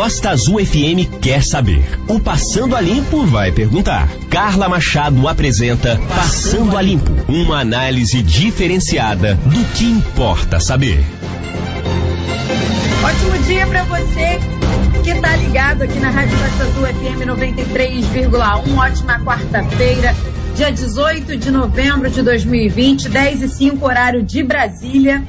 Costa Azul FM quer saber. O Passando a Limpo vai perguntar. Carla Machado apresenta Passando a Limpo, uma análise diferenciada do que importa saber. Ótimo dia para você que está ligado aqui na Rádio Costa Azul FM 93,1. Ótima quarta-feira, dia 18 de novembro de 2020, 10 e 5, horário de Brasília.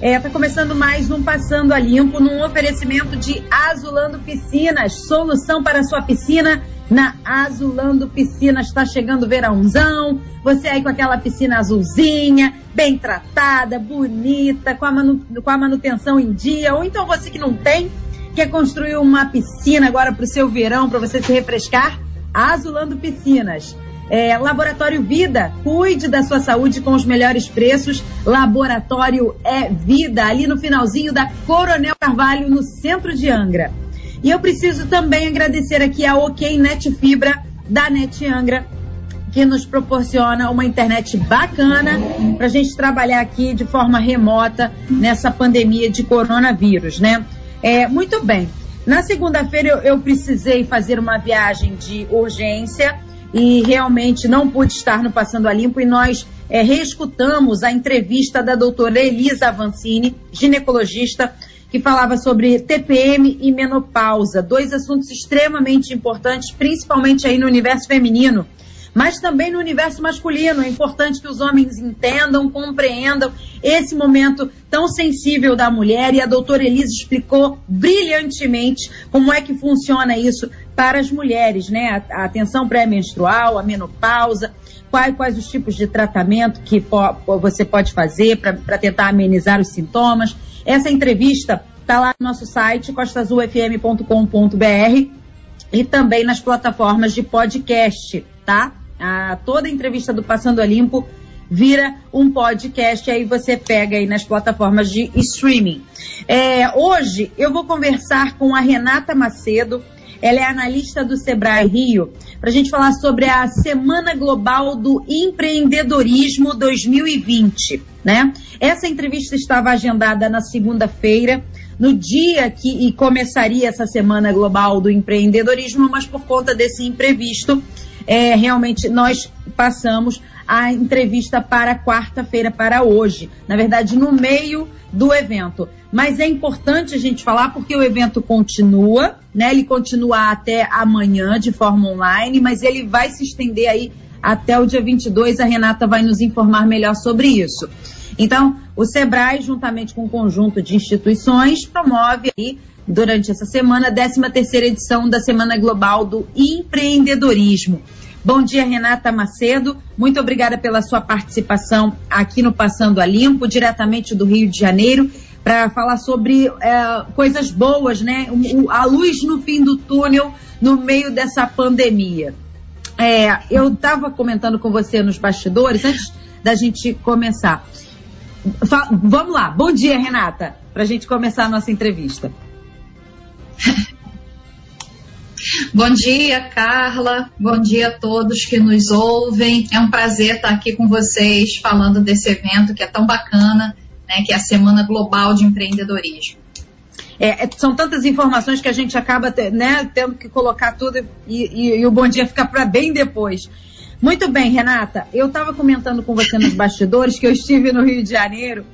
É, tá começando mais um Passando a Limpo, num oferecimento de Azulando Piscinas. Solução para a sua piscina na Azulando Piscinas. Está chegando o verãozão, você aí com aquela piscina azulzinha, bem tratada, bonita, com a, manu, com a manutenção em dia, ou então você que não tem, quer construir uma piscina agora para o seu verão, para você se refrescar, Azulando Piscinas. É, Laboratório Vida, cuide da sua saúde com os melhores preços. Laboratório é Vida, ali no finalzinho da Coronel Carvalho, no centro de Angra. E eu preciso também agradecer aqui a OK Net Fibra da Net Angra, que nos proporciona uma internet bacana para a gente trabalhar aqui de forma remota nessa pandemia de coronavírus, né? É, muito bem. Na segunda-feira eu, eu precisei fazer uma viagem de urgência e realmente não pude estar no Passando a Limpo e nós é, reescutamos a entrevista da doutora Elisa Avancini, ginecologista, que falava sobre TPM e menopausa, dois assuntos extremamente importantes, principalmente aí no universo feminino, mas também no universo masculino. É importante que os homens entendam, compreendam esse momento tão sensível da mulher e a doutora Elisa explicou brilhantemente como é que funciona isso para as mulheres, né? A, a atenção pré-menstrual, a menopausa, quais, quais os tipos de tratamento que po, você pode fazer para tentar amenizar os sintomas. Essa entrevista está lá no nosso site, costazulfm.com.br e também nas plataformas de podcast, tá? A, toda a entrevista do Passando a Limpo vira um podcast, aí você pega aí nas plataformas de streaming. É, hoje eu vou conversar com a Renata Macedo, ela é analista do Sebrae Rio, para a gente falar sobre a Semana Global do Empreendedorismo 2020, né? Essa entrevista estava agendada na segunda-feira, no dia que começaria essa Semana Global do Empreendedorismo, mas por conta desse imprevisto, é, realmente nós passamos a entrevista para quarta-feira, para hoje. Na verdade, no meio do evento. Mas é importante a gente falar porque o evento continua, né? Ele continua até amanhã de forma online, mas ele vai se estender aí até o dia 22. A Renata vai nos informar melhor sobre isso. Então, o Sebrae, juntamente com um conjunto de instituições, promove aí durante essa semana a 13 terceira edição da Semana Global do Empreendedorismo. Bom dia, Renata Macedo. Muito obrigada pela sua participação aqui no Passando a Limpo, diretamente do Rio de Janeiro, para falar sobre é, coisas boas, né? O, a luz no fim do túnel no meio dessa pandemia. É, eu estava comentando com você nos bastidores, antes da gente começar. vamos lá. Bom dia, Renata, para a gente começar a nossa entrevista. Bom dia, Carla. Bom dia a todos que nos ouvem. É um prazer estar aqui com vocês falando desse evento que é tão bacana, né, que é a Semana Global de Empreendedorismo. É, é são tantas informações que a gente acaba né, tendo que colocar tudo e, e, e o bom dia fica para bem depois. Muito bem, Renata. Eu estava comentando com você nos bastidores que eu estive no Rio de Janeiro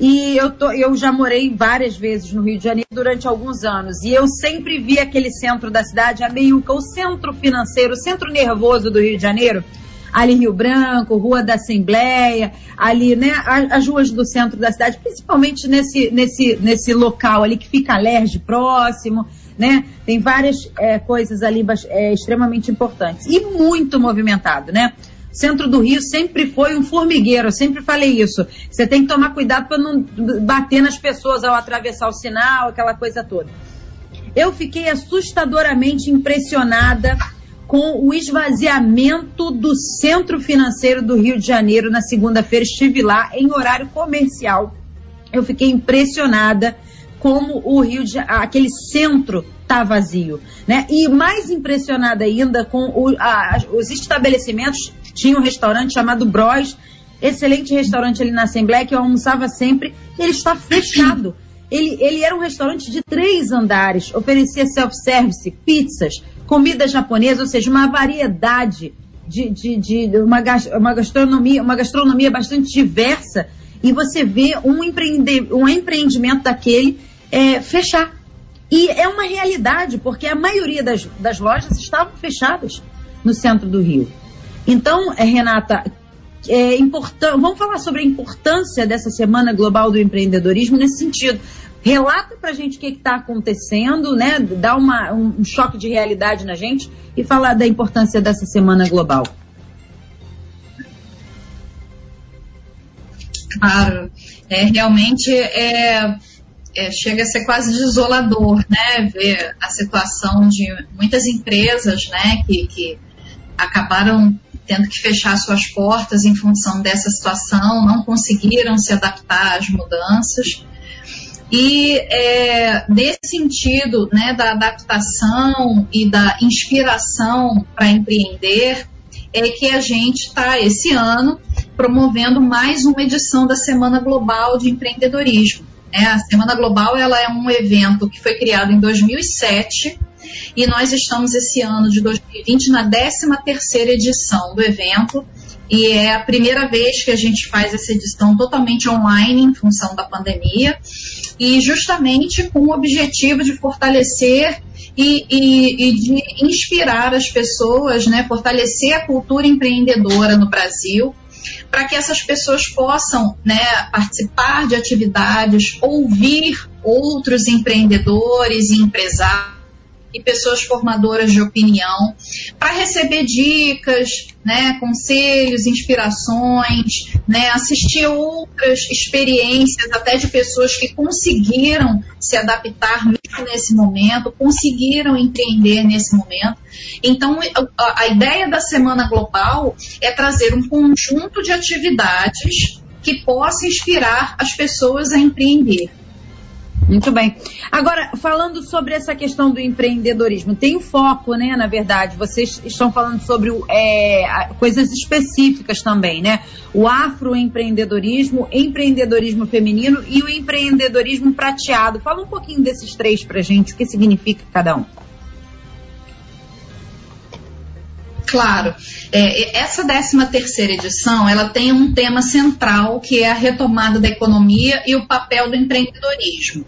e eu, tô, eu já morei várias vezes no Rio de Janeiro durante alguns anos. E eu sempre vi aquele centro da cidade, a Meiuca, o centro financeiro, o centro nervoso do Rio de Janeiro. Ali Rio Branco, Rua da Assembleia, ali, né, as ruas do centro da cidade, principalmente nesse, nesse, nesse local ali que fica Alerj próximo, né? Tem várias é, coisas ali é, extremamente importantes. E muito movimentado, né? centro do Rio sempre foi um formigueiro, eu sempre falei isso. Você tem que tomar cuidado para não bater nas pessoas ao atravessar o sinal, aquela coisa toda. Eu fiquei assustadoramente impressionada com o esvaziamento do centro financeiro do Rio de Janeiro na segunda-feira. Estive lá em horário comercial. Eu fiquei impressionada como o Rio de, aquele centro está vazio, né? E mais impressionada ainda com o, a, os estabelecimentos tinha um restaurante chamado Bros, excelente restaurante ali na Assembleia, que eu almoçava sempre, ele está fechado. Ele, ele era um restaurante de três andares, oferecia self-service, pizzas, comida japonesa, ou seja, uma variedade de, de, de uma, uma, gastronomia, uma gastronomia bastante diversa. E você vê um, empreende, um empreendimento daquele é, fechar. E é uma realidade, porque a maioria das, das lojas estavam fechadas no centro do Rio. Então, é, Renata, é importante. Vamos falar sobre a importância dessa Semana Global do Empreendedorismo nesse sentido. Relata pra gente o que está acontecendo, né? Dá uma, um choque de realidade na gente e falar da importância dessa Semana Global. Claro, é, realmente é, é, chega a ser quase desolador, né? Ver a situação de muitas empresas, né? Que, que acabaram tendo que fechar suas portas em função dessa situação, não conseguiram se adaptar às mudanças. E é, nesse sentido né, da adaptação e da inspiração para empreender, é que a gente está esse ano promovendo mais uma edição da Semana Global de Empreendedorismo. É, a Semana Global ela é um evento que foi criado em 2007 e nós estamos esse ano de 2020 na 13ª edição do evento. E é a primeira vez que a gente faz essa edição totalmente online em função da pandemia. E justamente com o objetivo de fortalecer e, e, e, de inspirar as pessoas, né, fortalecer a cultura empreendedora no Brasil, para que essas pessoas possam né, participar de atividades, ouvir outros empreendedores e empresários e pessoas formadoras de opinião para receber dicas, né, conselhos, inspirações, né, assistir outras experiências até de pessoas que conseguiram se adaptar mesmo nesse momento, conseguiram empreender nesse momento. Então, a, a ideia da Semana Global é trazer um conjunto de atividades que possa inspirar as pessoas a empreender. Muito bem. Agora, falando sobre essa questão do empreendedorismo, tem foco, né? Na verdade, vocês estão falando sobre é, coisas específicas também, né? O afroempreendedorismo, empreendedorismo feminino e o empreendedorismo prateado. Fala um pouquinho desses três pra gente, o que significa cada um. Claro. É, essa 13 terceira edição, ela tem um tema central, que é a retomada da economia e o papel do empreendedorismo.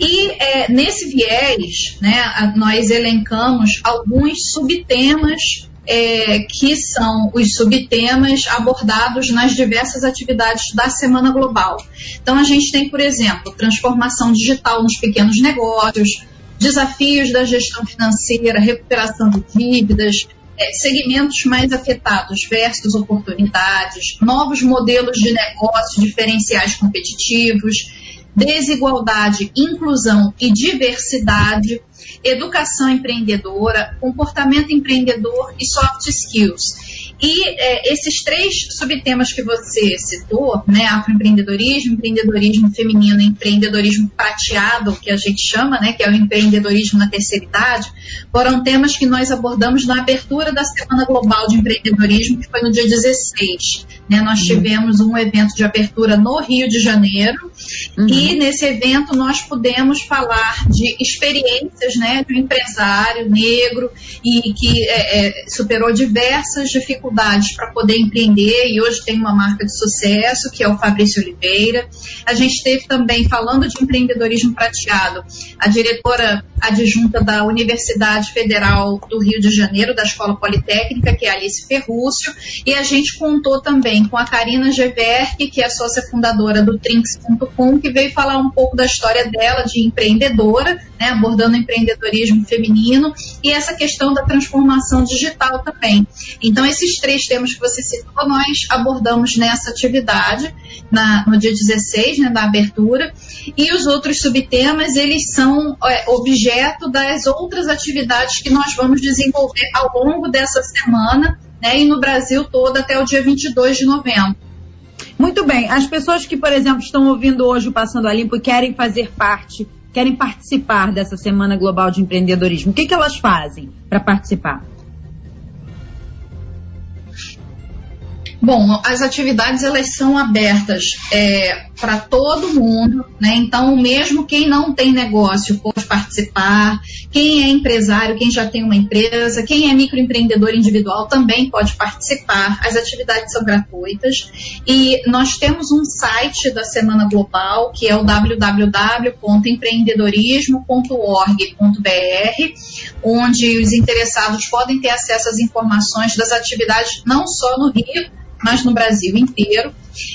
E é, nesse viés, né, nós elencamos alguns subtemas é, que são os subtemas abordados nas diversas atividades da Semana Global. Então, a gente tem, por exemplo, transformação digital nos pequenos negócios, desafios da gestão financeira, recuperação de dívidas, é, segmentos mais afetados versus oportunidades, novos modelos de negócio diferenciais competitivos, desigualdade, inclusão e diversidade, educação empreendedora, comportamento empreendedor e soft skills. E é, esses três subtemas que você citou, né, afroempreendedorismo, empreendedorismo feminino empreendedorismo prateado, que a gente chama, né, que é o empreendedorismo na terceira idade, foram temas que nós abordamos na abertura da Semana Global de Empreendedorismo, que foi no dia 16. Né, nós uhum. tivemos um evento de abertura no Rio de Janeiro uhum. e nesse evento nós pudemos falar de experiências né, de um empresário negro e que é, é, superou diversas dificuldades dificuldades para poder empreender e hoje tem uma marca de sucesso, que é o Fabrício Oliveira. A gente teve também, falando de empreendedorismo prateado, a diretora adjunta da Universidade Federal do Rio de Janeiro, da Escola Politécnica, que é Alice Ferrúcio, e a gente contou também com a Karina Geverck, que é sócia fundadora do Trinks.com, que veio falar um pouco da história dela de empreendedora, né, abordando empreendedorismo feminino e essa questão da transformação digital também. Então, esses três temas que você citou, nós abordamos nessa atividade, na, no dia 16, né, da abertura, e os outros subtemas, eles são é, objeto das outras atividades que nós vamos desenvolver ao longo dessa semana, né, e no Brasil todo até o dia 22 de novembro. Muito bem. As pessoas que, por exemplo, estão ouvindo hoje o Passando a Limpo e querem fazer parte, querem participar dessa Semana Global de Empreendedorismo, o que, que elas fazem para participar? Bom, as atividades elas são abertas é, para todo mundo, né? Então, mesmo quem não tem negócio pode participar, quem é empresário, quem já tem uma empresa, quem é microempreendedor individual também pode participar. As atividades são gratuitas e nós temos um site da Semana Global que é o www.empreendedorismo.org.br, onde os interessados podem ter acesso às informações das atividades não só no Rio, mas no Brasil inteiro.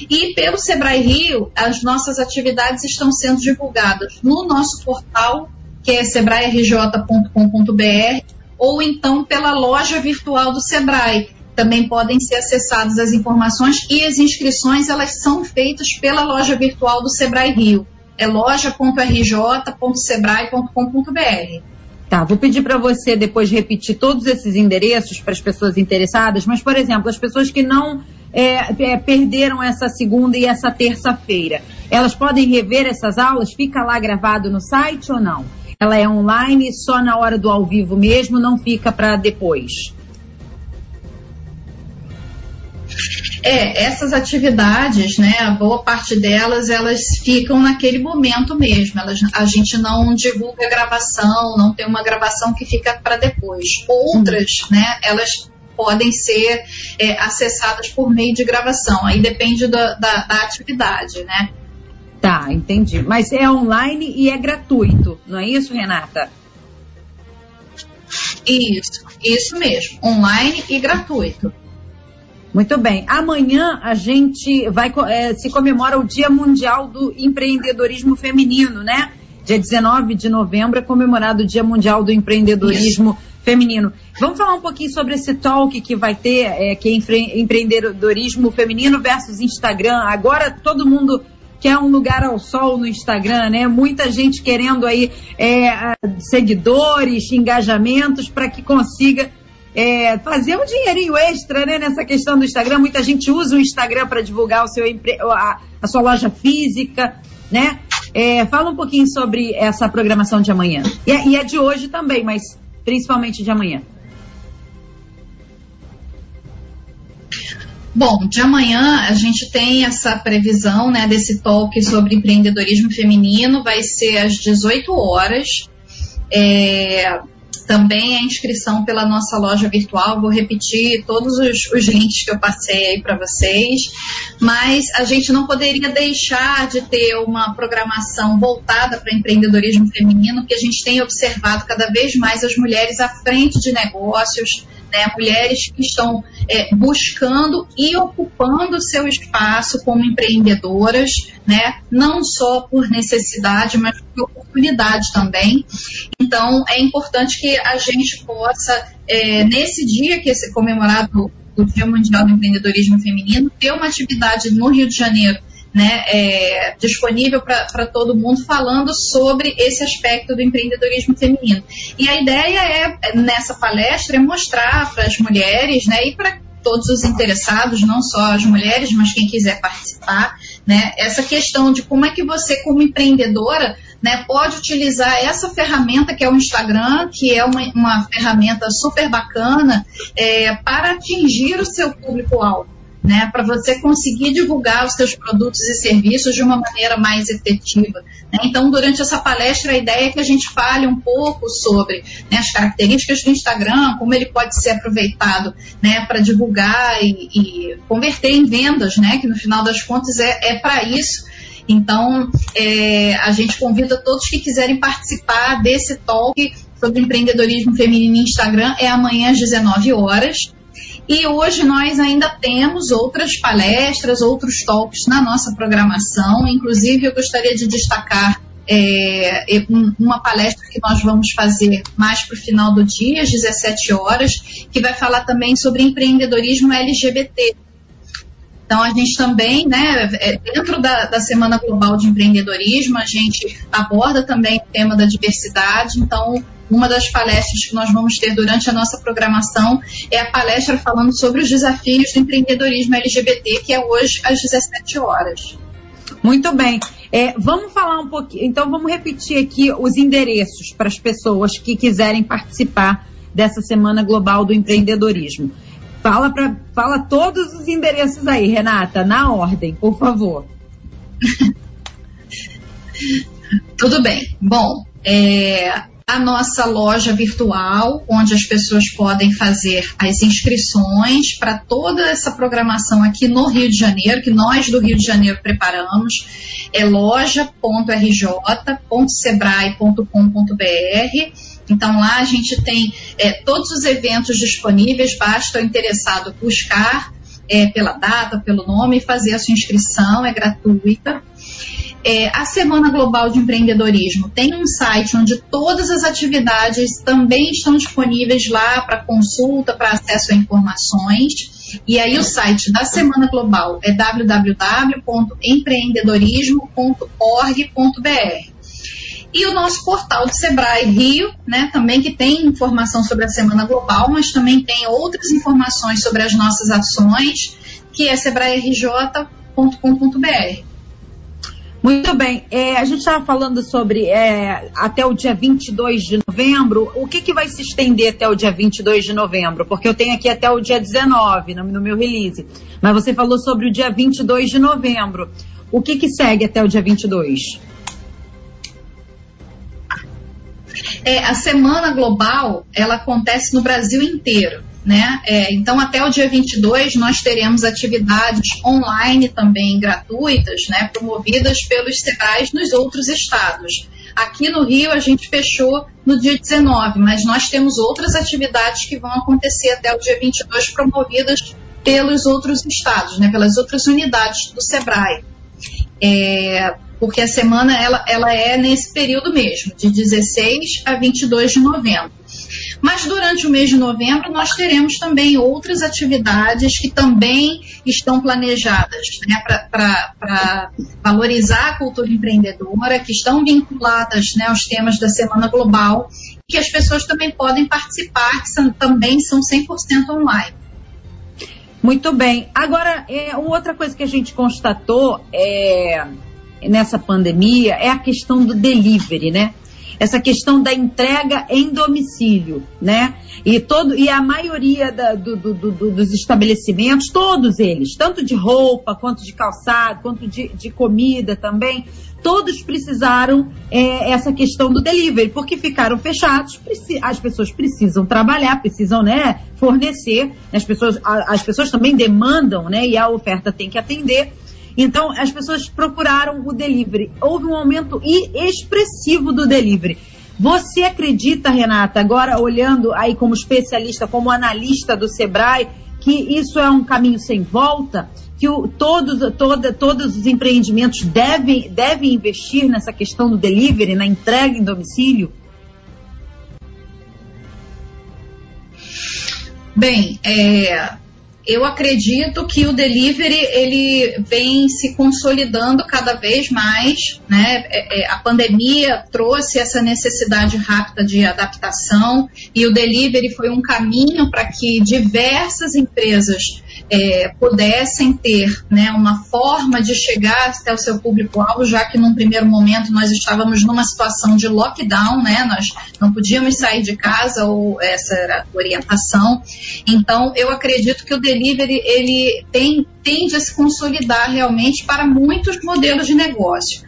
E pelo Sebrae Rio, as nossas atividades estão sendo divulgadas no nosso portal, que é sebraerj.com.br, ou então pela loja virtual do Sebrae. Também podem ser acessadas as informações e as inscrições elas são feitas pela loja virtual do Sebrae Rio. É loja.rj.sebrae.com.br. Tá, vou pedir para você depois repetir todos esses endereços para as pessoas interessadas, mas, por exemplo, as pessoas que não é, é, perderam essa segunda e essa terça-feira, elas podem rever essas aulas? Fica lá gravado no site ou não? Ela é online, só na hora do ao vivo mesmo, não fica para depois? É, essas atividades, né, a boa parte delas, elas ficam naquele momento mesmo. Elas, a gente não divulga gravação, não tem uma gravação que fica para depois. Outras, uhum. né, elas podem ser é, acessadas por meio de gravação. Aí depende da, da, da atividade, né? Tá, entendi. Mas é online e é gratuito, não é isso, Renata? Isso, isso mesmo. Online e gratuito. Muito bem. Amanhã a gente vai é, se comemora o Dia Mundial do Empreendedorismo Feminino, né? Dia 19 de novembro é comemorado o Dia Mundial do Empreendedorismo Isso. Feminino. Vamos falar um pouquinho sobre esse talk que vai ter, é, que é empreendedorismo feminino versus Instagram. Agora todo mundo quer um lugar ao sol no Instagram, né? Muita gente querendo aí é, seguidores, engajamentos para que consiga é, fazer um dinheirinho extra né, nessa questão do Instagram. Muita gente usa o Instagram para divulgar o seu, a, a, sua loja física, né? É, fala um pouquinho sobre essa programação de amanhã. E é, e é de hoje também, mas principalmente de amanhã. Bom, de amanhã a gente tem essa previsão né, desse talk sobre empreendedorismo feminino, vai ser às 18 horas. É, também a inscrição pela nossa loja virtual. Vou repetir todos os, os links que eu passei aí para vocês, mas a gente não poderia deixar de ter uma programação voltada para empreendedorismo feminino, porque a gente tem observado cada vez mais as mulheres à frente de negócios, né, mulheres que estão é, buscando e ocupando seu espaço como empreendedoras, né, não só por necessidade, mas por oportunidade também. Então, é importante que a gente possa, é, nesse dia que é comemorado o Dia Mundial do Empreendedorismo Feminino, ter uma atividade no Rio de Janeiro né, é, disponível para todo mundo falando sobre esse aspecto do empreendedorismo feminino. E a ideia é, nessa palestra, é mostrar para as mulheres né, e para todos os interessados, não só as mulheres, mas quem quiser participar, né, essa questão de como é que você, como empreendedora, né, pode utilizar essa ferramenta que é o Instagram, que é uma, uma ferramenta super bacana, é, para atingir o seu público-alvo né, para você conseguir divulgar os seus produtos e serviços de uma maneira mais efetiva. Né? Então, durante essa palestra, a ideia é que a gente fale um pouco sobre né, as características do Instagram, como ele pode ser aproveitado né, para divulgar e, e, converter em vendas, né, que no final das contas é, é para isso. Então, é, a gente convida todos que quiserem participar desse talk sobre empreendedorismo feminino no Instagram. É amanhã às 19 horas. E hoje nós ainda temos outras palestras, outros talks na nossa programação. Inclusive, eu gostaria de destacar é, uma palestra que nós vamos fazer mais para o final do dia, às 17 horas, que vai falar também sobre empreendedorismo LGBT. Então, a gente também, né, é, dentro da, da, Semana Global de Empreendedorismo, a gente aborda também o tema da diversidade. Então, uma das palestras que nós vamos ter durante a nossa programação é a palestra falando sobre os desafios do empreendedorismo LGBT, que é hoje às 17 horas. Muito bem. É, vamos falar um pouquinho, então vamos repetir aqui os endereços para as pessoas que quiserem participar dessa Semana Global do Empreendedorismo. Fala, pra, fala todos os endereços aí, Renata, na ordem, por favor. Tudo bem. Bom, é, a nossa loja virtual, onde as pessoas podem fazer as inscrições para toda essa programação aqui no Rio de Janeiro, que nós do Rio de Janeiro preparamos, é loja.rj.sebrae.com.br. Então lá a gente tem é, todos os eventos disponíveis, basta o interessado buscar é, pela data, pelo nome e fazer a sua inscrição, é gratuita. É, a Semana Global de Empreendedorismo tem um site onde todas as atividades também estão disponíveis lá para consulta, para acesso a informações. E aí o site da Semana Global é www.empreendedorismo.org.br. E o nosso portal do Sebrae Rio, né, também que tem informação sobre a Semana Global, mas também tem outras informações sobre as nossas ações, que é sebraerj.com.br. Muito bem. É, a gente estava falando sobre é, até o dia 22 de novembro. O que, que vai se estender até o dia 22 de novembro? Porque eu tenho aqui até o dia 19 no, no meu release. Mas você falou sobre o dia 22 de novembro. O que, que segue até o dia 22? É, a Semana Global, ela acontece no Brasil inteiro. Né? É, então, até o dia 22, nós teremos atividades online também gratuitas, né, promovidas pelos SEBRAES nos outros estados. Aqui no Rio, a gente fechou no dia 19, mas nós temos outras atividades que vão acontecer até o dia 22, promovidas pelos outros estados, né, pelas outras unidades do SEBRAE. É, porque a semana ela, ela é nesse período mesmo, de 16 a 22 de novembro. Mas durante o mês de novembro nós teremos também outras atividades que também estão planejadas né, para valorizar a cultura empreendedora, que estão vinculadas né, aos temas da Semana Global, que as pessoas também podem participar, que são, também são 100% online. Muito bem. Agora, é, outra coisa que a gente constatou é, nessa pandemia é a questão do delivery, né? Essa questão da entrega em domicílio, né? E, todo, e a maioria da, do, do, do, dos estabelecimentos, todos eles, tanto de roupa, quanto de calçado, quanto de, de comida também, todos precisaram é, essa questão do delivery, porque ficaram fechados, as pessoas precisam trabalhar, precisam né, fornecer, as pessoas, as pessoas também demandam, né, e a oferta tem que atender. Então, as pessoas procuraram o delivery. Houve um aumento expressivo do delivery. Você acredita, Renata, agora olhando aí como especialista, como analista do Sebrae, que isso é um caminho sem volta? Que o, todos, toda, todos os empreendimentos devem, devem investir nessa questão do delivery, na entrega em domicílio? Bem, é, eu acredito que o delivery ele vem se consolidando cada vez mais, né? É, é, a pandemia trouxe essa necessidade rápida de adaptação e o delivery foi um caminho para que diversas empresas é, pudessem ter né, uma forma de chegar até o seu público-alvo, já que num primeiro momento nós estávamos numa situação de lockdown, né, nós não podíamos sair de casa ou essa era a orientação. Então, eu acredito que o delivery ele tem, tende a se consolidar realmente para muitos modelos de negócio.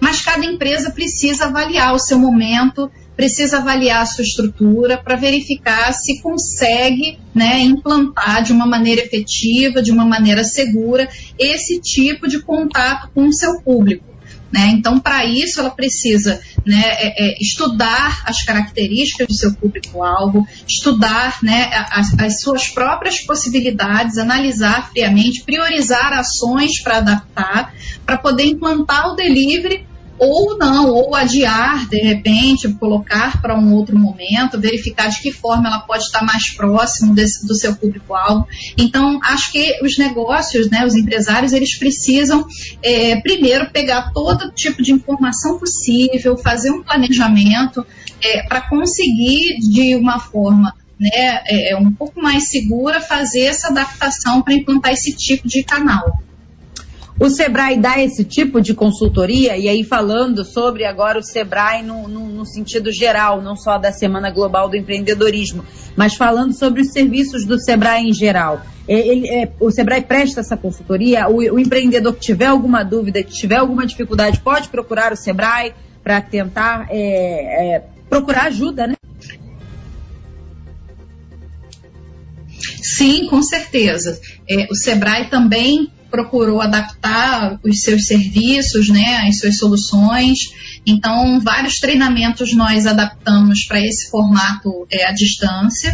Mas cada empresa precisa avaliar o seu momento, precisa avaliar a sua estrutura para verificar se consegue né, implantar de uma maneira efetiva, de uma maneira segura, esse tipo de contato com o seu público. Né? Então, para isso, ela precisa né, é, é, estudar as características do seu público-alvo, estudar né, as, as, suas próprias possibilidades, analisar friamente, priorizar ações para adaptar, para poder implantar o delivery ou não, ou adiar de repente, colocar para um outro momento, verificar de que forma ela pode estar mais próximo desse, do seu público-alvo. Então, acho que os negócios, né, os empresários, eles precisam é, primeiro pegar todo tipo de informação possível, fazer um planejamento é, para conseguir de uma forma né, é, um pouco mais segura fazer essa adaptação para implantar esse tipo de canal. O Sebrae dá esse tipo de consultoria, e aí falando sobre agora o Sebrae no, no, no, sentido geral, não só da Semana Global do Empreendedorismo, mas falando sobre os serviços do Sebrae em geral. Ele, é, o Sebrae presta essa consultoria, o, o, empreendedor que tiver alguma dúvida, que tiver alguma dificuldade, pode procurar o Sebrae para tentar é, é, procurar ajuda, né? Sim, com certeza. É, o Sebrae também procurou adaptar os seus serviços, né, as suas soluções. Então, vários treinamentos nós adaptamos para esse formato é, à distância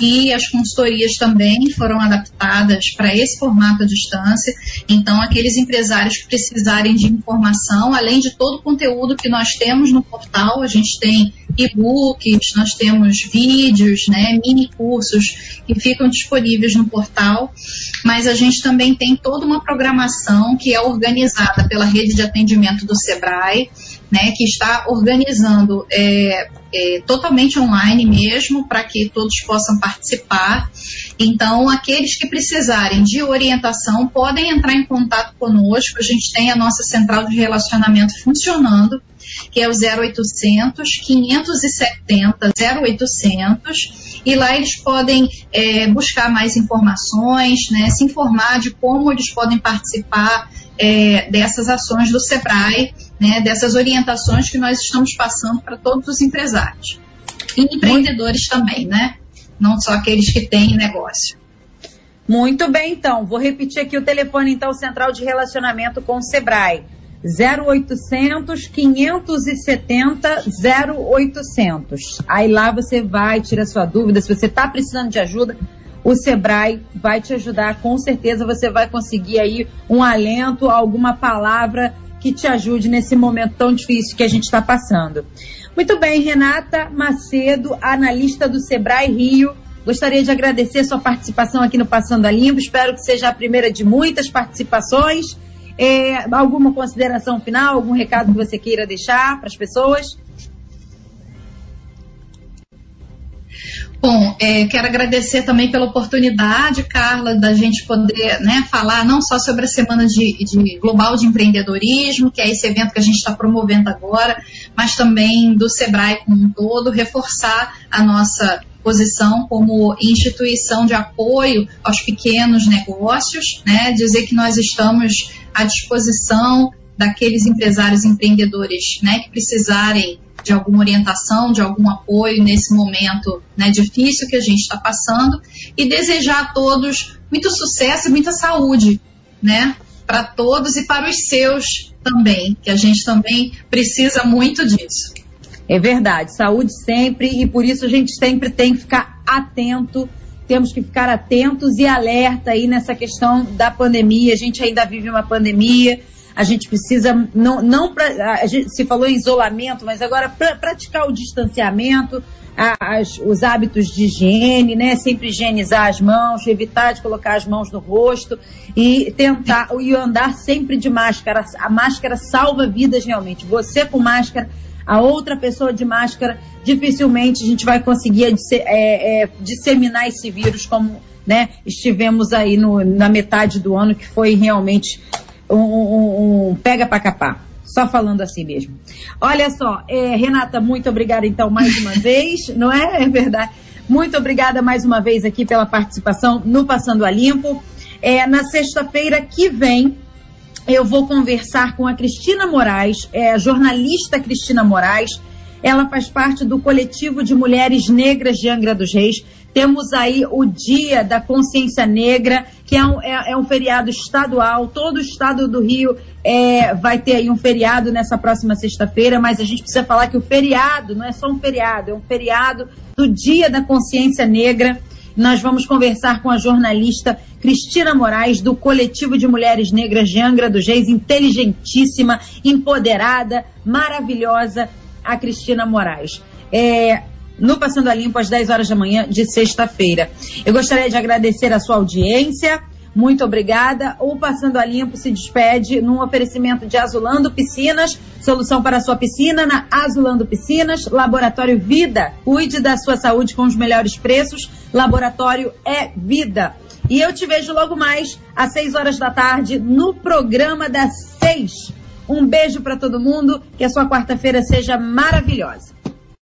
e as consultorias também foram adaptadas para esse formato à distância. Então, aqueles empresários que precisarem de informação, além de todo o conteúdo que nós temos no portal, a gente tem e-books, nós temos vídeos, né, mini cursos que ficam disponíveis no portal, mas a gente também tem toda uma programação que é organizada pela rede de atendimento do Sebrae, né, que está organizando é, é, totalmente online mesmo, para que todos possam participar. Então, aqueles que precisarem de orientação podem entrar em contato conosco. A gente tem a nossa central de relacionamento funcionando, que é o 0800 570 0800 e lá eles podem é, buscar mais informações, né, se informar de como eles podem participar é, dessas ações do SEBRAE, né, dessas orientações que nós estamos passando para todos os empresários. E empreendedores também, né? Não só aqueles que têm negócio. Muito bem, então. Vou repetir aqui o telefone, então, central de relacionamento com o Sebrae. 0800 570 0800. Aí lá você vai, tira sua dúvida. Se você está precisando de ajuda, o Sebrae vai te ajudar. Com certeza você vai conseguir aí um alento, alguma palavra que te ajude nesse momento tão difícil que a gente está passando. Muito bem, Renata Macedo, analista do Sebrae Rio. Gostaria de agradecer sua participação aqui no Passando a Limpo. Espero que seja a primeira de muitas participações. É, alguma consideração final, algum recado que você queira deixar para as pessoas? Bom, é, quero agradecer também pela oportunidade, Carla, da gente poder né, falar não só sobre a Semana de, de, Global de Empreendedorismo, que é esse evento que a gente está promovendo agora, mas também do SEBRAE como um todo, reforçar a nossa posição como instituição de apoio aos pequenos negócios, né, dizer que nós estamos à disposição daqueles empresários empreendedores né, que precisarem de alguma orientação, de algum apoio nesse momento né, difícil que a gente está passando e desejar a todos muito sucesso e muita saúde, né? Para todos e para os seus também, que a gente também precisa muito disso. É verdade, saúde sempre e por isso a gente sempre tem que ficar atento temos que ficar atentos e alerta aí nessa questão da pandemia. A gente ainda vive uma pandemia, a gente precisa, não, não pra, a gente se falou em isolamento, mas agora pra, praticar o distanciamento, as, os hábitos de higiene, né? Sempre higienizar as mãos, evitar de colocar as mãos no rosto e tentar e andar sempre de máscara. A máscara salva vidas realmente. Você com máscara, a outra pessoa de máscara, dificilmente a gente vai conseguir é, é, disseminar esse vírus como né, estivemos aí no, na metade do ano, que foi realmente um, um, um pega para capar. Só falando assim mesmo. Olha só, é, Renata, muito obrigada então mais uma vez, não é? É verdade. Muito obrigada mais uma vez aqui pela participação no Passando a Limpo. É, na sexta-feira que vem, eu vou conversar com a Cristina Moraes, é, a jornalista Cristina Moraes. Ela faz parte do coletivo de mulheres negras de Angra dos Reis. Temos aí o Dia da Consciência Negra, que é um, é, é um feriado estadual. Todo o estado do Rio é, vai ter aí um feriado nessa próxima sexta-feira, mas a gente precisa falar que o feriado não é só um feriado, é um feriado do Dia da Consciência Negra. Nós vamos conversar com a jornalista Cristina Moraes, do Coletivo de Mulheres Negras de Angra dos Reis, inteligentíssima, empoderada, maravilhosa, a Cristina Moraes. É, no Passando a Limpo, às 10 horas da manhã de sexta-feira. Eu gostaria de agradecer a sua audiência. Muito obrigada. O Passando a Limpo se despede num oferecimento de Azulando Piscinas, solução para a sua piscina na Azulando Piscinas, Laboratório Vida. Cuide da sua saúde com os melhores preços. Laboratório é vida. E eu te vejo logo mais às 6 horas da tarde no programa das 6. Um beijo para todo mundo, que a sua quarta-feira seja maravilhosa.